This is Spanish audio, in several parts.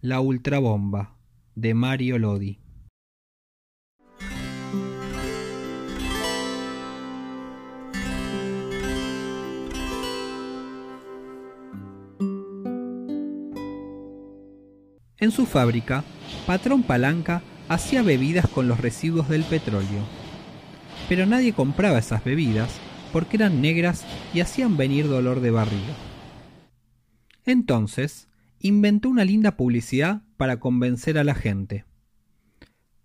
La ultrabomba de Mario Lodi. En su fábrica, Patrón Palanca hacía bebidas con los residuos del petróleo. Pero nadie compraba esas bebidas porque eran negras y hacían venir dolor de barriga. Entonces, inventó una linda publicidad para convencer a la gente.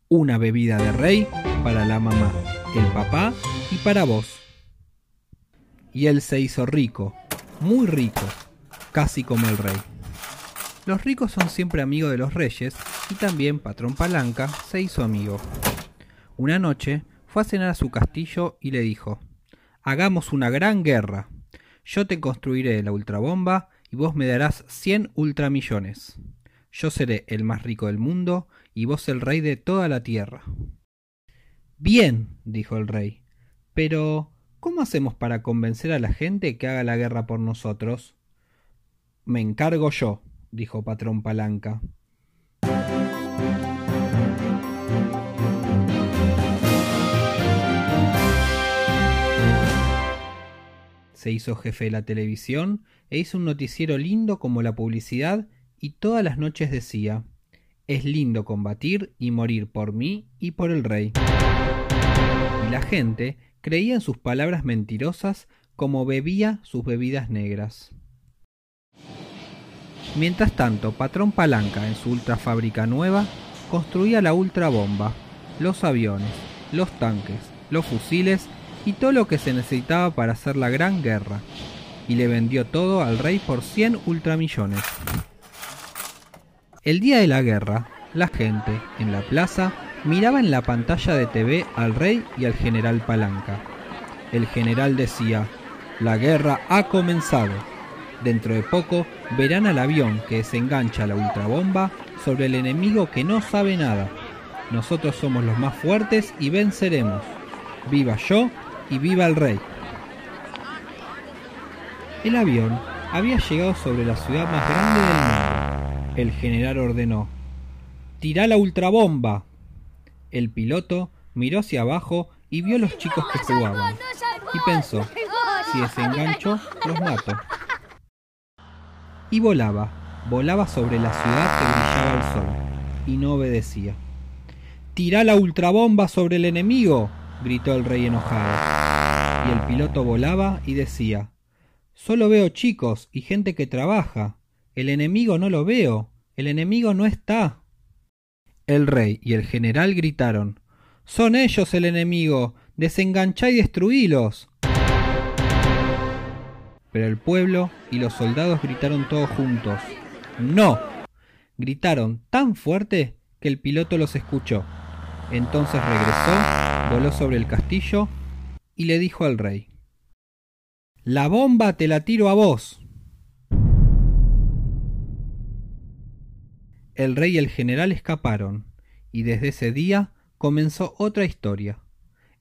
Una bebida de rey para la mamá, el papá y para vos. Y él se hizo rico, muy rico, casi como el rey. Los ricos son siempre amigos de los reyes y también Patrón Palanca se hizo amigo. Una noche fue a cenar a su castillo y le dijo, hagamos una gran guerra. Yo te construiré la ultrabomba y vos me darás 100 ultramillones. Yo seré el más rico del mundo y vos el rey de toda la tierra. Bien, dijo el rey, pero ¿cómo hacemos para convencer a la gente que haga la guerra por nosotros? Me encargo yo, dijo Patrón Palanca. Se hizo jefe de la televisión e hizo un noticiero lindo como la publicidad y todas las noches decía, es lindo combatir y morir por mí y por el rey. Y la gente creía en sus palabras mentirosas como bebía sus bebidas negras. Mientras tanto, Patrón Palanca, en su ultrafábrica nueva, construía la ultrabomba, los aviones, los tanques, los fusiles todo lo que se necesitaba para hacer la gran guerra, y le vendió todo al rey por 100 ultramillones. El día de la guerra, la gente, en la plaza, miraba en la pantalla de TV al rey y al general Palanca. El general decía, la guerra ha comenzado Dentro de poco verán al avión que desengancha la ultrabomba sobre el enemigo que no sabe nada. Nosotros somos los más fuertes y venceremos. Viva yo y viva el rey. El avión había llegado sobre la ciudad más grande del mundo. El general ordenó, ¡Tirá la ultrabomba! El piloto miró hacia abajo y vio a los chicos que jugaban. Y pensó, si desengancho, los mato y volaba, volaba sobre la ciudad que brillaba el sol, y no obedecía. ¡Tirá la ultrabomba sobre el enemigo! gritó el rey enojado. Y el piloto volaba y decía Solo veo chicos y gente que trabaja. El enemigo no lo veo. El enemigo no está. El rey y el general gritaron Son ellos el enemigo. Desenganchá y destruílos pero el pueblo y los soldados gritaron todos juntos. ¡No! Gritaron tan fuerte que el piloto los escuchó. Entonces regresó, voló sobre el castillo y le dijo al rey, La bomba te la tiro a vos. El rey y el general escaparon, y desde ese día comenzó otra historia.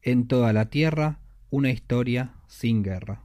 En toda la tierra, una historia sin guerra.